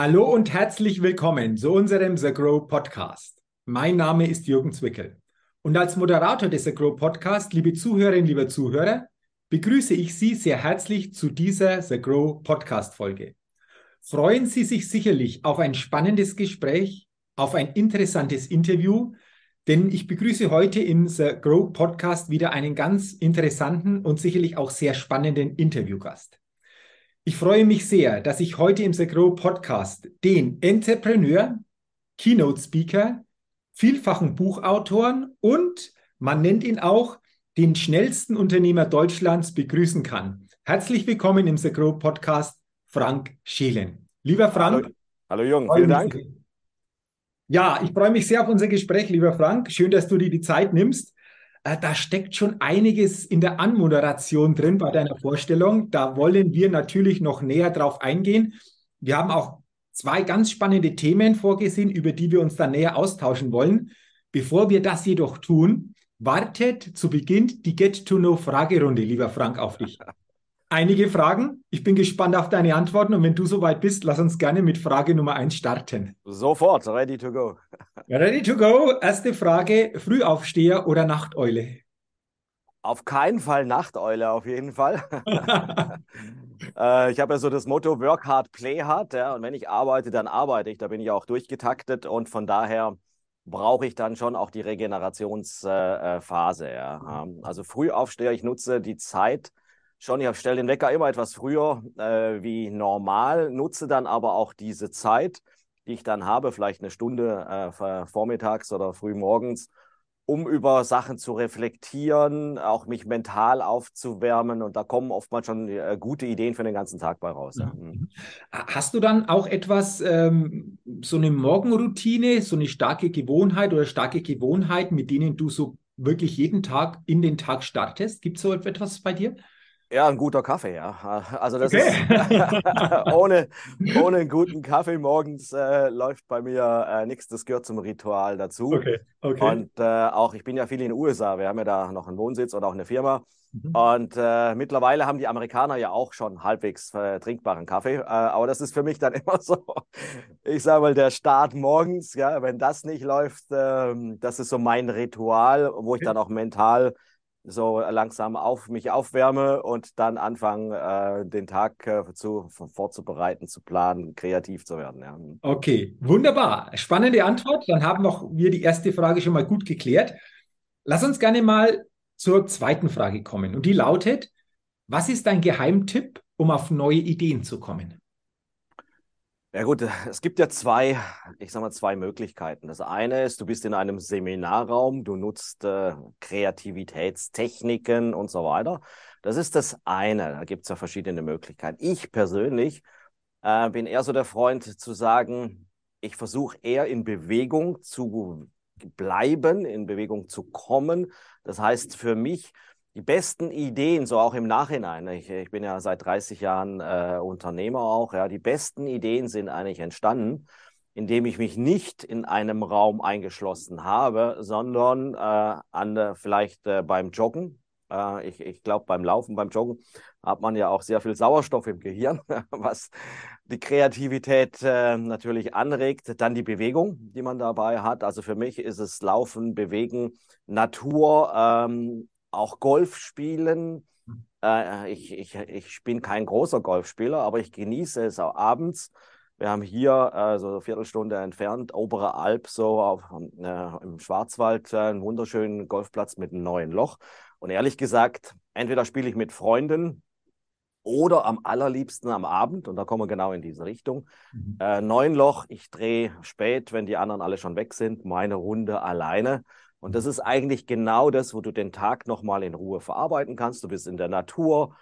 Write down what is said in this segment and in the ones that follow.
Hallo und herzlich willkommen zu unserem The Grow Podcast. Mein Name ist Jürgen Zwickel und als Moderator des The Grow Podcast, liebe Zuhörerinnen, liebe Zuhörer, begrüße ich Sie sehr herzlich zu dieser The Grow Podcast Folge. Freuen Sie sich sicherlich auf ein spannendes Gespräch, auf ein interessantes Interview, denn ich begrüße heute im The Grow Podcast wieder einen ganz interessanten und sicherlich auch sehr spannenden Interviewgast. Ich freue mich sehr, dass ich heute im The Grow Podcast den Entrepreneur, Keynote Speaker, vielfachen Buchautoren und man nennt ihn auch den schnellsten Unternehmer Deutschlands begrüßen kann. Herzlich willkommen im The Grow Podcast, Frank Scheelen. Lieber Frank. Hallo, Hallo Jürgen, vielen Dank. Ja, ich freue mich sehr auf unser Gespräch, lieber Frank. Schön, dass du dir die Zeit nimmst. Äh, da steckt schon einiges in der Anmoderation drin bei deiner Vorstellung. Da wollen wir natürlich noch näher drauf eingehen. Wir haben auch zwei ganz spannende Themen vorgesehen, über die wir uns dann näher austauschen wollen. Bevor wir das jedoch tun, wartet zu Beginn die Get-to-Know-Fragerunde, lieber Frank, auf dich. Einige Fragen. Ich bin gespannt auf deine Antworten und wenn du soweit bist, lass uns gerne mit Frage Nummer eins starten. Sofort, ready to go. Ready to go. Erste Frage: Frühaufsteher oder Nachteule? Auf keinen Fall Nachteule, auf jeden Fall. äh, ich habe ja so das Motto Work hard, play hard. Ja, und wenn ich arbeite, dann arbeite ich. Da bin ich auch durchgetaktet und von daher brauche ich dann schon auch die Regenerationsphase. Äh, ja. Also Frühaufsteher, ich nutze die Zeit schon, ich stelle den Wecker immer etwas früher äh, wie normal, nutze dann aber auch diese Zeit, die ich dann habe, vielleicht eine Stunde äh, vormittags oder früh morgens, um über Sachen zu reflektieren, auch mich mental aufzuwärmen. Und da kommen oftmals schon äh, gute Ideen für den ganzen Tag bei raus. Ja. Mhm. Hast du dann auch etwas, ähm, so eine Morgenroutine, so eine starke Gewohnheit oder starke Gewohnheiten, mit denen du so wirklich jeden Tag in den Tag startest? Gibt es so etwas bei dir? Ja, ein guter Kaffee, ja. Also das okay. ist ohne, ohne einen guten Kaffee morgens äh, läuft bei mir äh, nichts. Das gehört zum Ritual dazu. Okay. Okay. Und äh, auch ich bin ja viel in den USA. Wir haben ja da noch einen Wohnsitz und auch eine Firma. Mhm. Und äh, mittlerweile haben die Amerikaner ja auch schon halbwegs äh, trinkbaren Kaffee. Äh, aber das ist für mich dann immer so, ich sage mal, der Start morgens, ja, wenn das nicht läuft, ähm, das ist so mein Ritual, wo ich dann auch mental so langsam auf mich aufwärme und dann anfangen, äh, den Tag äh, zu, vorzubereiten, zu planen, kreativ zu werden. Ja. Okay, wunderbar. Spannende Antwort. Dann haben auch wir die erste Frage schon mal gut geklärt. Lass uns gerne mal zur zweiten Frage kommen. Und die lautet, was ist dein Geheimtipp, um auf neue Ideen zu kommen? Ja gut, es gibt ja zwei, ich sag mal, zwei Möglichkeiten. Das eine ist, du bist in einem Seminarraum, du nutzt äh, Kreativitätstechniken und so weiter. Das ist das eine. Da gibt es ja verschiedene Möglichkeiten. Ich persönlich äh, bin eher so der Freund zu sagen, ich versuche eher in Bewegung zu bleiben, in Bewegung zu kommen. Das heißt für mich, die besten Ideen, so auch im Nachhinein, ich, ich bin ja seit 30 Jahren äh, Unternehmer auch, ja, die besten Ideen sind eigentlich entstanden, indem ich mich nicht in einem Raum eingeschlossen habe, sondern äh, an, vielleicht äh, beim Joggen. Äh, ich ich glaube, beim Laufen, beim Joggen hat man ja auch sehr viel Sauerstoff im Gehirn, was die Kreativität äh, natürlich anregt. Dann die Bewegung, die man dabei hat. Also für mich ist es Laufen, Bewegen, Natur, ähm, auch Golf spielen. Hm. Äh, ich, ich, ich bin kein großer Golfspieler, aber ich genieße es auch abends. Wir haben hier, äh, so eine Viertelstunde entfernt, Obere Alp, so auf, äh, im Schwarzwald, äh, einen wunderschönen Golfplatz mit einem neuen Loch. Und ehrlich gesagt, entweder spiele ich mit Freunden oder am allerliebsten am Abend, und da kommen wir genau in diese Richtung. Mhm. Äh, neun Loch, ich drehe spät, wenn die anderen alle schon weg sind, meine Runde alleine. Und das ist eigentlich genau das, wo du den Tag nochmal in Ruhe verarbeiten kannst. Du bist in der Natur,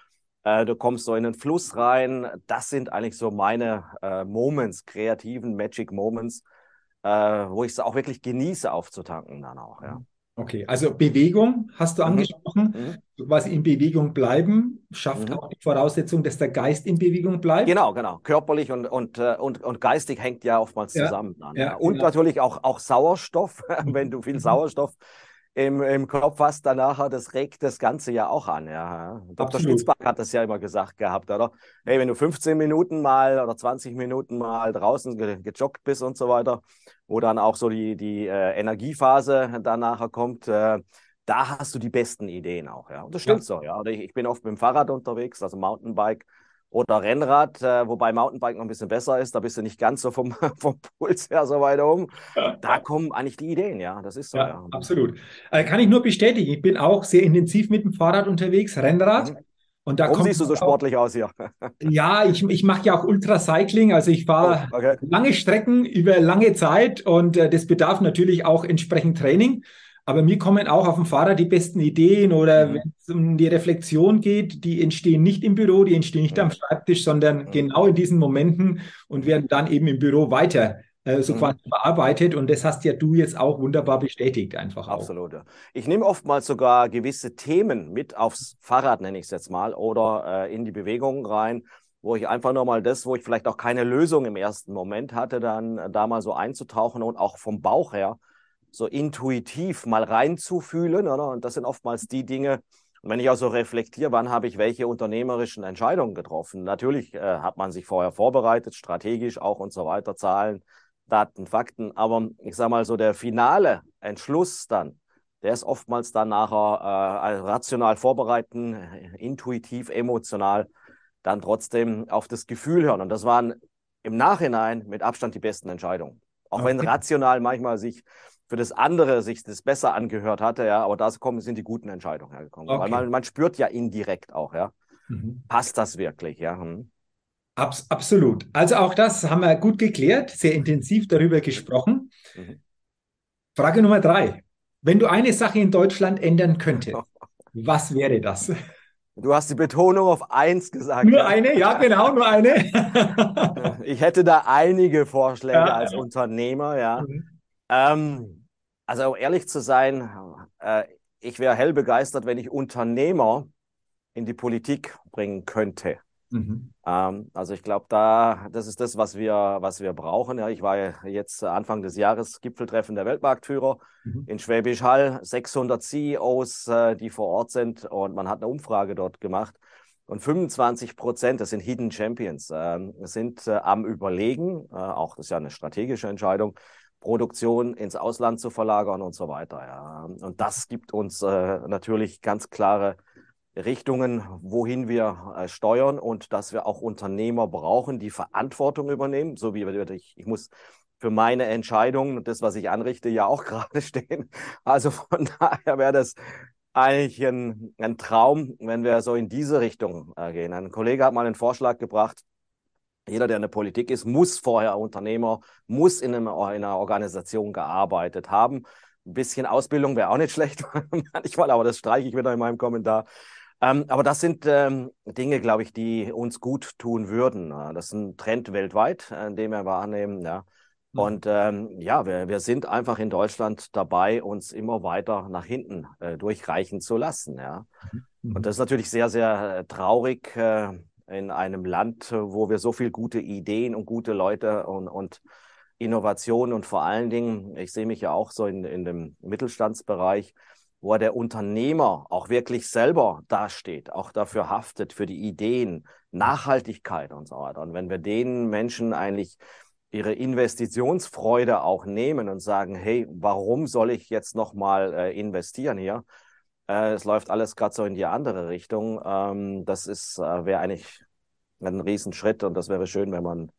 äh, du kommst so in den Fluss rein. Das sind eigentlich so meine äh, Moments, kreativen Magic Moments, äh, wo ich es auch wirklich genieße aufzutanken dann auch. Ja. Okay, also Bewegung hast du mhm. angesprochen. Mhm. Quasi in Bewegung bleiben schafft mhm. auch die Voraussetzung, dass der Geist in Bewegung bleibt. Genau, genau. Körperlich und, und, äh, und, und geistig hängt ja oftmals ja. zusammen. Ja, und genau. natürlich auch, auch Sauerstoff, wenn du viel mhm. Sauerstoff im, im Kopf hast, dann nachher, das regt das Ganze ja auch an. Ja. Dr. Spitzbach hat das ja immer gesagt gehabt, oder? Hey, wenn du 15 Minuten mal oder 20 Minuten mal draußen ge gejoggt bist und so weiter, wo dann auch so die, die äh, Energiephase dann nachher kommt, äh, da hast du die besten Ideen auch. Ja. Und das stimmt ja. so, ja. Ich, ich bin oft mit dem Fahrrad unterwegs, also Mountainbike oder Rennrad, äh, wobei Mountainbike noch ein bisschen besser ist, da bist du nicht ganz so vom, vom Puls her so weit um. Da kommen eigentlich die Ideen, ja, das ist so. Ja, ja. Absolut. Äh, kann ich nur bestätigen, ich bin auch sehr intensiv mit dem Fahrrad unterwegs, Rennrad. Mhm. Und da Warum siehst du so sportlich aus hier? ja, ich, ich mache ja auch Ultracycling, also ich fahre oh, okay. lange Strecken über lange Zeit und äh, das bedarf natürlich auch entsprechend Training. Aber mir kommen auch auf dem Fahrrad die besten Ideen oder mhm. wenn es um die Reflexion geht, die entstehen nicht im Büro, die entstehen nicht mhm. am Schreibtisch, sondern mhm. genau in diesen Momenten und werden dann eben im Büro weiter äh, so mhm. quasi bearbeitet. Und das hast ja du jetzt auch wunderbar bestätigt, einfach auch. Absolut. Ich nehme oftmals sogar gewisse Themen mit aufs Fahrrad, nenne ich es jetzt mal, oder äh, in die Bewegung rein wo ich einfach nochmal das, wo ich vielleicht auch keine Lösung im ersten Moment hatte, dann äh, da mal so einzutauchen und auch vom Bauch her so intuitiv mal reinzufühlen. Oder? Und das sind oftmals die Dinge, wenn ich auch so reflektiere, wann habe ich welche unternehmerischen Entscheidungen getroffen? Natürlich äh, hat man sich vorher vorbereitet, strategisch auch und so weiter, Zahlen, Daten, Fakten. Aber ich sage mal so, der finale Entschluss dann, der ist oftmals dann nachher äh, rational vorbereiten, intuitiv, emotional, dann trotzdem auf das Gefühl hören. Und das waren im Nachhinein mit Abstand die besten Entscheidungen. Auch okay. wenn rational manchmal sich für das andere sich das besser angehört hatte, ja, aber da sind die guten Entscheidungen hergekommen. Okay. Weil man, man spürt ja indirekt auch, ja. Mhm. Passt das wirklich, ja? Hm. Abs absolut. Also auch das haben wir gut geklärt, sehr intensiv darüber gesprochen. Mhm. Frage Nummer drei. Wenn du eine Sache in Deutschland ändern könntest, was wäre das? Du hast die Betonung auf eins gesagt. Nur eine, ja, genau, nur eine. ich hätte da einige Vorschläge ja, als Unternehmer, ja. Mhm. Ähm, also ehrlich zu sein, äh, ich wäre hell begeistert, wenn ich Unternehmer in die Politik bringen könnte. Mhm. Ähm, also ich glaube, da das ist das, was wir, was wir brauchen. Ja, ich war jetzt Anfang des Jahres Gipfeltreffen der Weltmarktführer mhm. in Schwäbisch Hall, 600 CEOs, äh, die vor Ort sind und man hat eine Umfrage dort gemacht. Und 25 Prozent, das sind Hidden Champions, äh, sind äh, am Überlegen, äh, auch das ist ja eine strategische Entscheidung, Produktion ins Ausland zu verlagern und so weiter. Ja. Und das gibt uns äh, natürlich ganz klare Richtungen, wohin wir äh, steuern und dass wir auch Unternehmer brauchen, die Verantwortung übernehmen, so wie ich, ich muss für meine Entscheidungen und das, was ich anrichte, ja auch gerade stehen. Also von daher wäre das eigentlich ein, ein, Traum, wenn wir so in diese Richtung äh, gehen. Ein Kollege hat mal einen Vorschlag gebracht, jeder, der in der Politik ist, muss vorher Unternehmer, muss in, einem, in einer Organisation gearbeitet haben. Ein bisschen Ausbildung wäre auch nicht schlecht manchmal, aber das streiche ich wieder in meinem Kommentar. Ähm, aber das sind ähm, Dinge, glaube ich, die uns gut tun würden. Das ist ein Trend weltweit, äh, den wir wahrnehmen. Ja. Mhm. Und ähm, ja, wir, wir sind einfach in Deutschland dabei, uns immer weiter nach hinten äh, durchreichen zu lassen. Ja. Mhm. Und das ist natürlich sehr, sehr äh, traurig. Äh, in einem Land, wo wir so viele gute Ideen und gute Leute und, und Innovationen und vor allen Dingen, ich sehe mich ja auch so in, in dem Mittelstandsbereich, wo der Unternehmer auch wirklich selber dasteht, auch dafür haftet, für die Ideen, Nachhaltigkeit und so weiter. Und wenn wir den Menschen eigentlich ihre Investitionsfreude auch nehmen und sagen, hey, warum soll ich jetzt nochmal äh, investieren hier? Äh, es läuft alles gerade so in die andere Richtung. Ähm, das ist, äh, wäre eigentlich ein Riesenschritt und das wäre schön, wenn man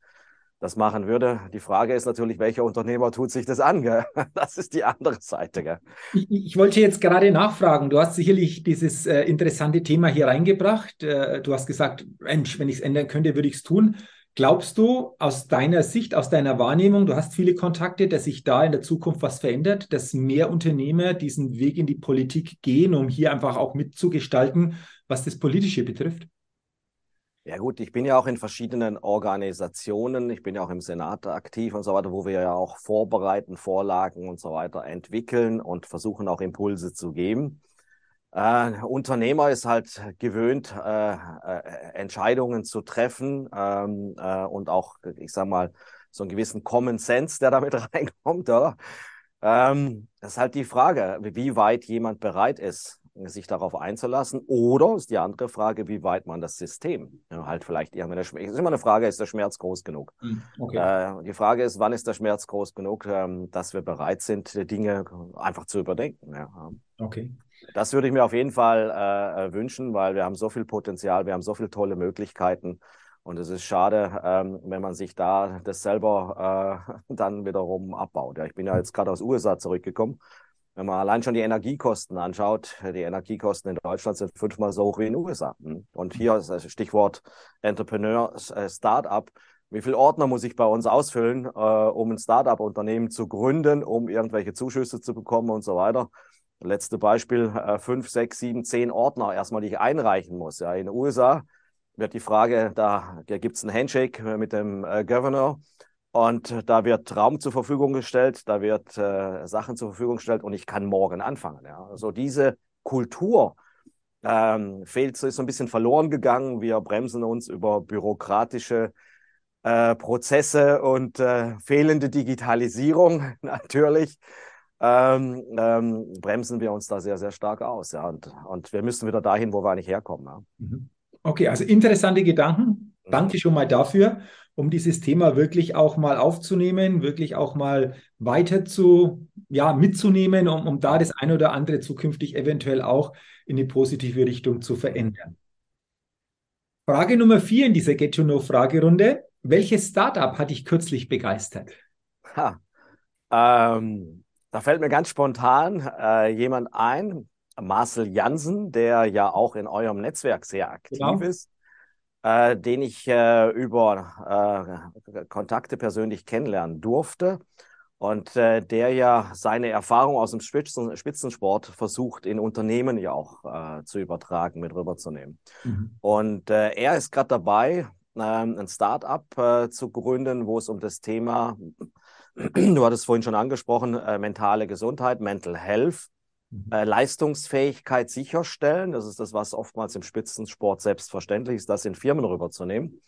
das machen würde. Die Frage ist natürlich, welcher Unternehmer tut sich das an? Gell? Das ist die andere Seite. Gell? Ich, ich, wollte jetzt gerade nachfragen. Du hast sicherlich dieses äh, interessante Thema hier reingebracht. Äh, du hast gesagt, Mensch, wenn ich es ändern könnte, würde ich es tun. Glaubst du aus deiner Sicht, aus deiner Wahrnehmung, du hast viele Kontakte, dass sich da in der Zukunft was verändert, dass mehr Unternehmer diesen Weg in die Politik gehen, um hier einfach auch mitzugestalten, was das Politische betrifft? Ja gut, ich bin ja auch in verschiedenen Organisationen, ich bin ja auch im Senat aktiv und so weiter, wo wir ja auch vorbereiten, Vorlagen und so weiter entwickeln und versuchen auch Impulse zu geben. Äh, Unternehmer ist halt gewöhnt, äh, äh, Entscheidungen zu treffen ähm, äh, und auch, ich sag mal, so einen gewissen Common Sense, der damit reinkommt, oder? Ähm, das ist halt die Frage, wie weit jemand bereit ist, sich darauf einzulassen. Oder ist die andere Frage, wie weit man das System ja, halt vielleicht irgendwann. Es ist immer eine Frage, ist der Schmerz groß genug? Hm, okay. Äh, die Frage ist, wann ist der Schmerz groß genug, ähm, dass wir bereit sind, Dinge einfach zu überdenken. Ja. Okay. Das würde ich mir auf jeden Fall äh, äh, wünschen, weil wir haben so viel Potenzial, wir haben so viele tolle Möglichkeiten. Und es ist schade, ähm, wenn man sich da das selber äh, dann wiederum abbaut. Ja, ich bin ja jetzt gerade aus USA zurückgekommen wenn man allein schon die Energiekosten anschaut, die Energiekosten in Deutschland sind fünfmal so hoch wie in den USA. Und hier ist das Stichwort Entrepreneur, äh, Startup. Wie viele Ordner muss ich bei uns ausfüllen, äh, um ein Startup-Unternehmen zu gründen, um irgendwelche Zuschüsse zu bekommen und so weiter? Letzte Beispiel, äh, fünf, sechs, sieben, zehn Ordner erstmal, die ich einreichen muss. Ja, in den USA wird die Frage, da, gibt es einen Handshake mit dem äh, Governor und da wird Raum zur Verfügung gestellt, da wird äh, Sachen zur Verfügung gestellt und ich kann morgen anfangen. Ja. Also diese Kultur ähm, fehlt, ist so ein bisschen verloren gegangen. Wir bremsen uns über bürokratische äh, Prozesse und äh, fehlende Digitalisierung natürlich. Ähm, ähm, bremsen wir uns da sehr, sehr stark aus. Ja. Und, und wir müssen wieder dahin, wo wir eigentlich herkommen. Ja. Mhm. Okay, also interessante Gedanken. Mhm. Danke schon mal dafür um dieses Thema wirklich auch mal aufzunehmen, wirklich auch mal weiter zu, ja, mitzunehmen, um, um da das eine oder andere zukünftig eventuell auch in die positive Richtung zu verändern. Frage Nummer vier in dieser Get to Know Fragerunde. Welches Startup hat dich kürzlich begeistert? Ha, ähm, da fällt mir ganz spontan äh, jemand ein, Marcel Jansen, der ja auch in eurem Netzwerk sehr aktiv genau. ist äh, den ich äh, über äh, Kontakte persönlich kennenlernen durfte und äh, der ja seine Erfahrung aus dem Spitzen, Spitzensport versucht, in Unternehmen ja auch äh, zu übertragen, mit rüberzunehmen. Mhm. Und er ist gerade dabei, ähm, ein Start-up zu gründen, wo es um das Thema, du hattest vorhin schon angesprochen, mentale Gesundheit, Mental Health Mhm. äh, Leistungsfähigkeit sicherstellen. Das ist das, was oftmals im Spitzensport selbstverständlich ist, das in Firmen rüberzunehmen.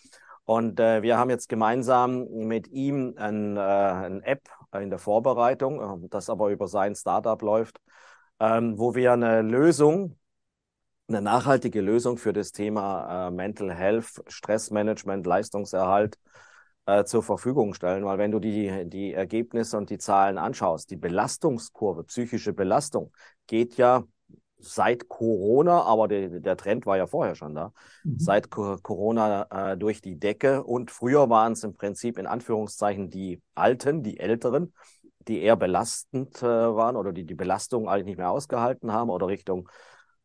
Und äh, wir haben jetzt gemeinsam mit ihm ein, äh, ein App in der Vorbereitung, äh, das aber über sein Startup läuft, ähm, wo wir eine Lösung, eine nachhaltige Lösung für das Thema äh, Mental Health, Stressmanagement, Leistungserhalt äh, zur Verfügung stellen, weil wenn du die, die Ergebnisse und die Zahlen anschaust, die Belastungskurve, psychische Belastung geht ja seit Corona, aber de, der Trend war ja vorher schon da, mhm. seit Corona äh, durch die Decke. Und früher waren es im Prinzip in Anführungszeichen die Alten, die Älteren, die eher belastend äh, waren oder die die Belastung eigentlich nicht mehr ausgehalten haben oder Richtung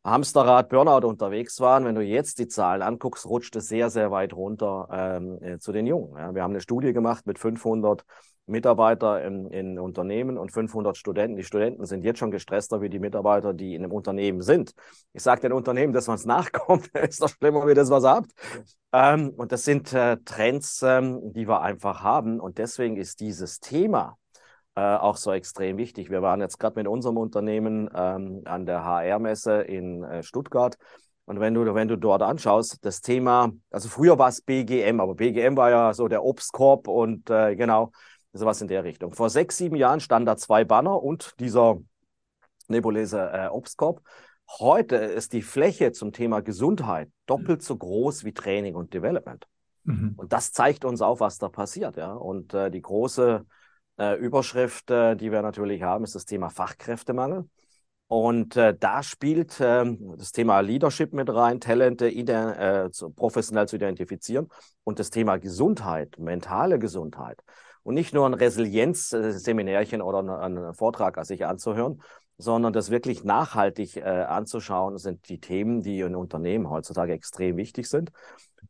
Hamsterrad, Burnout unterwegs waren. Wenn du jetzt die Zahlen anguckst, rutscht es sehr, sehr weit runter ähm, äh, zu den Jungen. Ja, wir haben eine Studie gemacht mit 500 Mitarbeiter in, in Unternehmen und 500 Studenten. Die Studenten sind jetzt schon gestresster wie die Mitarbeiter, die in einem Unternehmen sind. Ich sage den Unternehmen, dass man es nachkommt, ist doch schlimmer, wie das was habt. Ähm, und das sind äh, Trends, ähm, die wir einfach haben. Und deswegen ist dieses Thema äh, auch so extrem wichtig. Wir waren jetzt gerade mit unserem Unternehmen ähm, an der HR-Messe in äh, Stuttgart. Und wenn du, wenn du dort anschaust, das Thema, also früher war es BGM, aber BGM war ja so der Obstkorb und äh, genau, sowas in der Richtung. Vor sechs, sieben Jahren standen da zwei Banner und dieser nebulöse äh, Obstkorb. Heute ist die Fläche zum Thema Gesundheit doppelt so groß wie Training und Development. Mhm. Und das zeigt uns auch, was da passiert. Ja? Und äh, die große äh, Überschrift, äh, die wir natürlich haben, ist das Thema Fachkräftemangel. Und äh, da spielt äh, das Thema Leadership mit rein, Talente äh, zu, professionell zu identifizieren und das Thema Gesundheit, mentale Gesundheit. Und nicht nur ein Resilienzseminärchen oder einen Vortrag sich anzuhören, sondern das wirklich nachhaltig äh, anzuschauen, sind die Themen, die in Unternehmen heutzutage extrem wichtig sind.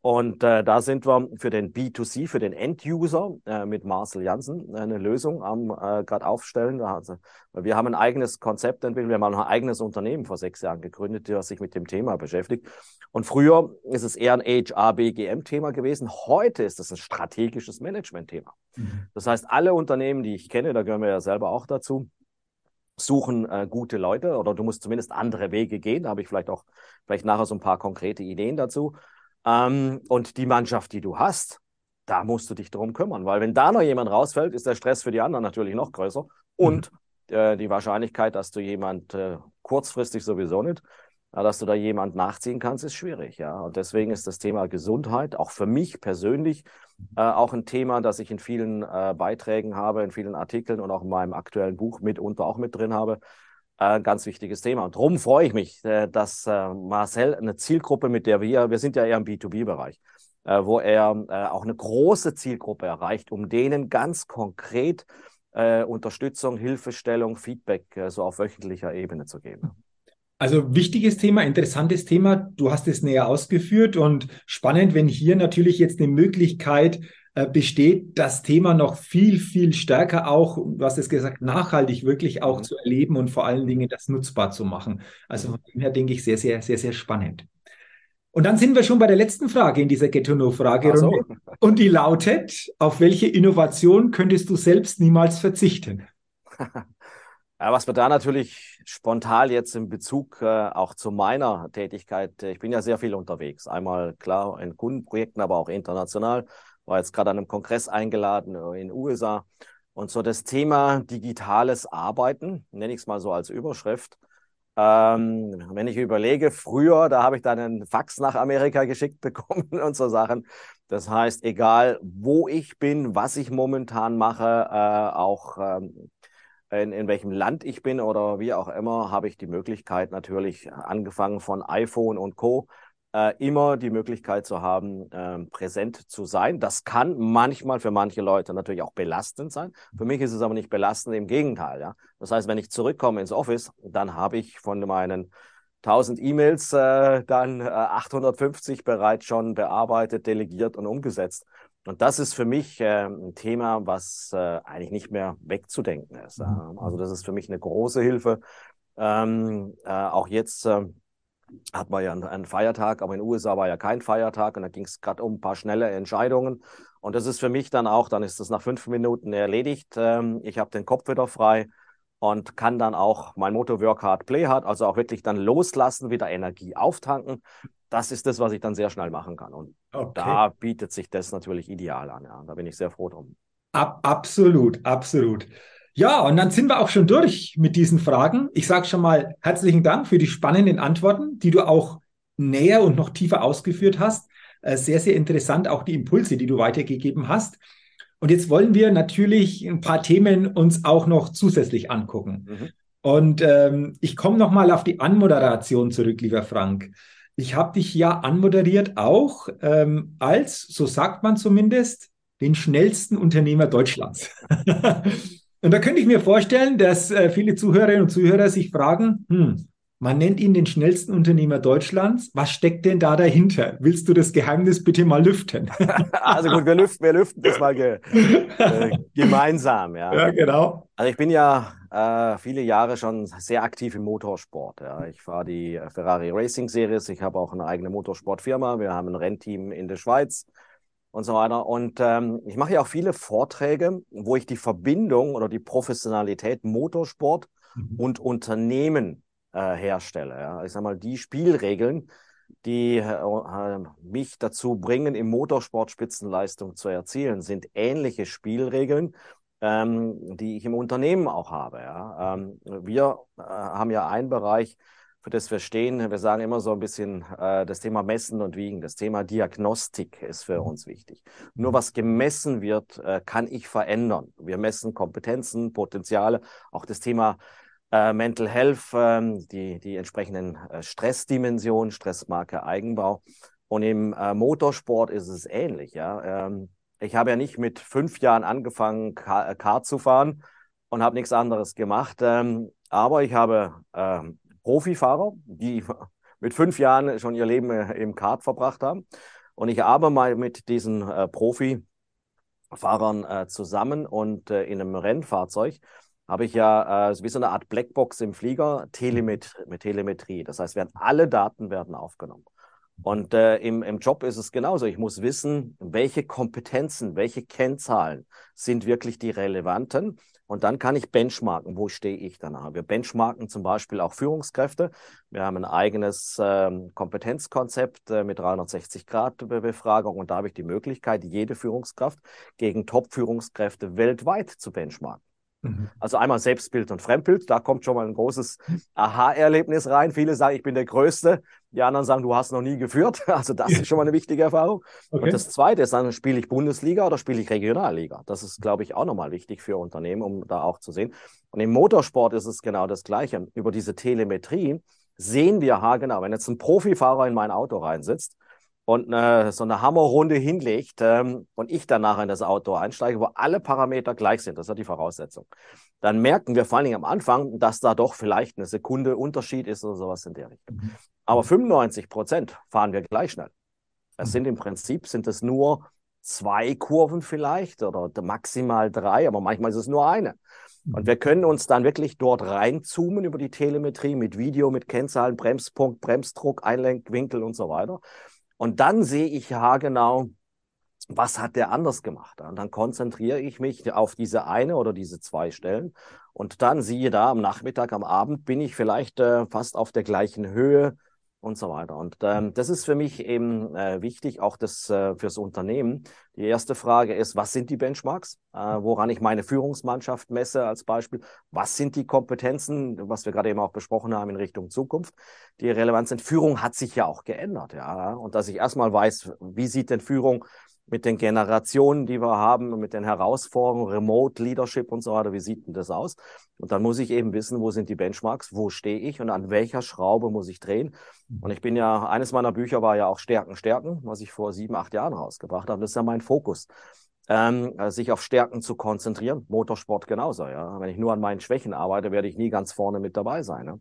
Und äh, da sind wir für den B2C, für den End-User äh, mit Marcel Janssen eine Lösung am äh, gerade aufstellen. Also, wir haben ein eigenes Konzept entwickelt. Wir haben ein eigenes Unternehmen vor sechs Jahren gegründet, das sich mit dem Thema beschäftigt. Und früher ist es eher ein HR-BGM-Thema gewesen. Heute ist es ein strategisches Management-Thema. Mhm. Das heißt, alle Unternehmen, die ich kenne, da gehören wir ja selber auch dazu, suchen äh, gute Leute oder du musst zumindest andere Wege gehen. Da habe ich vielleicht auch vielleicht nachher so ein paar konkrete Ideen dazu. Ähm, und die Mannschaft, die du hast, da musst du dich drum kümmern, weil wenn da noch jemand rausfällt, ist der Stress für die anderen natürlich noch größer. Und mhm. äh, die Wahrscheinlichkeit, dass du jemand äh, kurzfristig sowieso nicht, dass du da jemand nachziehen kannst, ist schwierig. Ja, und deswegen ist das Thema Gesundheit auch für mich persönlich äh, auch ein Thema, das ich in vielen äh, Beiträgen habe, in vielen Artikeln und auch in meinem aktuellen Buch mitunter auch mit drin habe. Ein äh, ganz wichtiges Thema. Und darum freue ich mich, äh, dass äh, Marcel eine Zielgruppe, mit der wir, wir sind ja eher im B2B-Bereich, wo er auch eine große Zielgruppe erreicht, um denen ganz konkret Unterstützung, Hilfestellung, Feedback so auf wöchentlicher Ebene zu geben. Also wichtiges Thema, interessantes Thema. Du hast es näher ausgeführt und spannend, wenn hier natürlich jetzt eine Möglichkeit äh, besteht, das Thema noch viel, viel stärker auch, du hast es gesagt, nachhaltig wirklich auch mhm. zu erleben und vor allen Dingen das nutzbar zu machen. Also von dem her denke ich sehr, sehr, sehr, sehr spannend. Und dann sind wir schon bei der letzten Frage in dieser Ghetto-No-Fragerunde. So. Und die lautet, auf welche Innovation könntest du selbst niemals verzichten? Ja, was mir da natürlich spontan jetzt in Bezug äh, auch zu meiner Tätigkeit, ich bin ja sehr viel unterwegs. Einmal klar in Kundenprojekten, aber auch international. War jetzt gerade an einem Kongress eingeladen äh, in den USA. Und so das Thema digitales Arbeiten, nenne ich es mal so als Überschrift. Ähm, wenn ich überlege, früher, da habe ich dann einen Fax nach Amerika geschickt bekommen und so Sachen. Das heißt, egal wo ich bin, was ich momentan mache, äh, auch ähm, in, in welchem Land ich bin oder wie auch immer, habe ich die Möglichkeit natürlich, angefangen von iPhone und Co., äh, immer die Möglichkeit zu haben, äh, präsent zu sein. Das kann manchmal für manche Leute natürlich auch belastend sein. Für mich ist es aber nicht belastend, im Gegenteil. Ja? Das heißt, wenn ich zurückkomme ins Office, dann habe ich von meinen 1000 E-Mails äh, dann 850 äh, bereits schon bearbeitet, delegiert und umgesetzt. Und das ist für mich äh, ein Thema, was äh, eigentlich nicht mehr wegzudenken ist. Mhm. Also das ist für mich eine große Hilfe. Ähm, äh, auch jetzt äh, hat man ja einen, einen, Feiertag, aber in den USA war ja kein Feiertag und da ging es gerade um ein paar schnelle Entscheidungen. Und das ist für mich dann auch, dann ist das nach fünf Minuten erledigt. Ähm, ich habe den Kopf wieder frei und kann dann auch mein Motto Work Hard, Play Hard, also auch wirklich dann loslassen, wieder Energie auftanken das ist das, was ich dann sehr schnell machen kann. Und okay. da bietet sich das natürlich ideal an. Ja. Da bin ich sehr froh drum. Ab, absolut, absolut. Ja, und dann sind wir auch schon durch mit diesen Fragen. Ich sage schon mal herzlichen Dank für die spannenden Antworten, die du auch näher und noch tiefer ausgeführt hast. Äh, sehr, sehr interessant, auch die Impulse, die du weitergegeben hast. Und jetzt wollen wir natürlich ein paar Themen uns auch noch zusätzlich angucken. Mhm. Und ähm, ich komme nochmal auf die Anmoderation zurück, lieber Frank. Ich habe dich ja anmoderiert auch ähm, als, so sagt man zumindest, den schnellsten Unternehmer Deutschlands. und da könnte ich mir vorstellen, dass äh, viele Zuhörerinnen und Zuhörer sich fragen, hm, man nennt ihn den schnellsten Unternehmer Deutschlands. Was steckt denn da dahinter? Willst du das Geheimnis bitte mal lüften? also gut, wir lüften, wir lüften das mal ge, äh, gemeinsam. Ja. ja, genau. Also ich bin ja äh, viele Jahre schon sehr aktiv im Motorsport. Ja. Ich fahre die Ferrari Racing Series. Ich habe auch eine eigene Motorsportfirma. Wir haben ein Rennteam in der Schweiz und so weiter. Und ähm, ich mache ja auch viele Vorträge, wo ich die Verbindung oder die Professionalität Motorsport mhm. und Unternehmen äh, herstelle. Ja. Ich sage mal, die Spielregeln, die äh, mich dazu bringen, im Motorsport Spitzenleistung zu erzielen, sind ähnliche Spielregeln, ähm, die ich im Unternehmen auch habe. Ja. Ähm, wir äh, haben ja einen Bereich, für das wir stehen. Wir sagen immer so ein bisschen äh, das Thema Messen und Wiegen. Das Thema Diagnostik ist für uns wichtig. Nur was gemessen wird, äh, kann ich verändern. Wir messen Kompetenzen, Potenziale, auch das Thema äh, Mental Health, ähm, die, die entsprechenden äh, Stressdimensionen, Stressmarke Eigenbau. Und im äh, Motorsport ist es ähnlich. Ja? Ähm, ich habe ja nicht mit fünf Jahren angefangen, Kart, Kart zu fahren und habe nichts anderes gemacht. Ähm, aber ich habe ähm, Profifahrer, die mit fünf Jahren schon ihr Leben äh, im Kart verbracht haben. Und ich arbeite mal mit diesen äh, Profifahrern äh, zusammen und äh, in einem Rennfahrzeug habe ich ja äh, wie so eine Art Blackbox im Flieger Telemet mit Telemetrie. Das heißt, werden alle Daten werden aufgenommen. Und äh, im, im Job ist es genauso. Ich muss wissen, welche Kompetenzen, welche Kennzahlen sind wirklich die relevanten. Und dann kann ich benchmarken, wo stehe ich danach. Wir benchmarken zum Beispiel auch Führungskräfte. Wir haben ein eigenes ähm, Kompetenzkonzept äh, mit 360-Grad-Befragung und da habe ich die Möglichkeit, jede Führungskraft gegen Top-Führungskräfte weltweit zu benchmarken. Mhm. Also einmal Selbstbild und Fremdbild, da kommt schon mal ein großes Aha-Erlebnis rein. Viele sagen, ich bin der Größte. Die anderen sagen, du hast noch nie geführt. Also das ist schon mal eine wichtige Erfahrung. Okay. Und das Zweite ist dann, spiele ich Bundesliga oder spiele ich Regionalliga? Das ist, glaube ich, auch nochmal wichtig für Unternehmen, um da auch zu sehen. Und im Motorsport ist es genau das Gleiche. Über diese Telemetrie sehen wir haargenau, wenn jetzt ein Profifahrer in mein Auto reinsitzt, und eine, so eine Hammerrunde hinlegt ähm, und ich danach in das Auto einsteige, wo alle Parameter gleich sind, das ist ja die Voraussetzung, dann merken wir vor allen Dingen am Anfang, dass da doch vielleicht eine Sekunde Unterschied ist oder sowas in der Richtung. Mhm. Aber 95 Prozent fahren wir gleich schnell. Es mhm. sind im Prinzip sind es nur zwei Kurven vielleicht oder maximal drei, aber manchmal ist es nur eine. Und mhm. wir können uns dann wirklich dort reinzoomen über die Telemetrie mit Video, mit Kennzahlen, Bremspunkt, Bremsdruck, Einlenkwinkel und so weiter. Und dann sehe ich haargenau, was hat der anders gemacht? Und dann konzentriere ich mich auf diese eine oder diese zwei Stellen. Und dann siehe da, am Nachmittag, am Abend bin ich vielleicht äh, fast auf der gleichen Höhe und so weiter. Und ähm, das ist für mich eben äh, wichtig, auch das äh, fürs Unternehmen. Die erste Frage ist, was sind die Benchmarks, äh, woran ich meine Führungsmannschaft messe als Beispiel? Was sind die Kompetenzen, was wir gerade eben auch besprochen haben in Richtung Zukunft, die relevant sind? Führung hat sich ja auch geändert, ja. Und dass ich erstmal weiß, wie sieht denn Führung mit den Generationen, die wir haben und mit den Herausforderungen, Remote Leadership und so weiter, wie sieht denn das aus? Und dann muss ich eben wissen, wo sind die Benchmarks, wo stehe ich und an welcher Schraube muss ich drehen. Und ich bin ja, eines meiner Bücher war ja auch Stärken, Stärken, was ich vor sieben, acht Jahren rausgebracht habe. Das ist ja mein Fokus. Ähm, sich auf Stärken zu konzentrieren. Motorsport genauso, ja. Wenn ich nur an meinen Schwächen arbeite, werde ich nie ganz vorne mit dabei sein. Ne?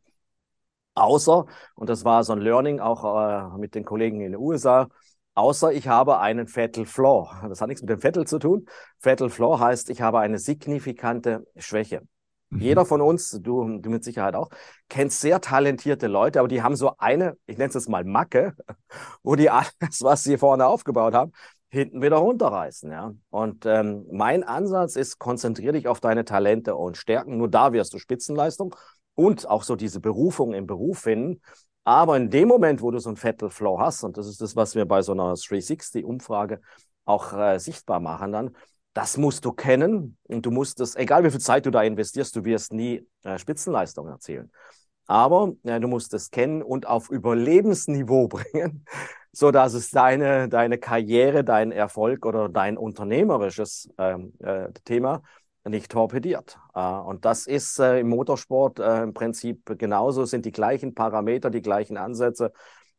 Außer, und das war so ein Learning auch äh, mit den Kollegen in den USA, außer ich habe einen Fatal Flaw. Das hat nichts mit dem Fatal zu tun. Fatal Flaw heißt, ich habe eine signifikante Schwäche. Mhm. Jeder von uns, du, du mit Sicherheit auch, kennt sehr talentierte Leute, aber die haben so eine, ich nenne es jetzt mal Macke, wo die alles, was sie vorne aufgebaut haben, hinten wieder runterreißen. Ja? Und ähm, mein Ansatz ist, konzentriere dich auf deine Talente und Stärken. Nur da wirst du Spitzenleistung und auch so diese Berufung im Beruf finden. Aber in dem Moment, wo du so ein Fatal Flow hast, und das ist das, was wir bei so einer 360-Umfrage auch äh, sichtbar machen dann, das musst du kennen und du musst es, egal wie viel Zeit du da investierst, du wirst nie äh, Spitzenleistung erzielen. Aber äh, du musst es kennen und auf Überlebensniveau bringen, so dass es deine, deine Karriere, dein Erfolg oder dein unternehmerisches ähm, äh, Thema nicht torpediert. Äh, und das ist äh, im Motorsport äh, im Prinzip genauso, sind die gleichen Parameter, die gleichen Ansätze.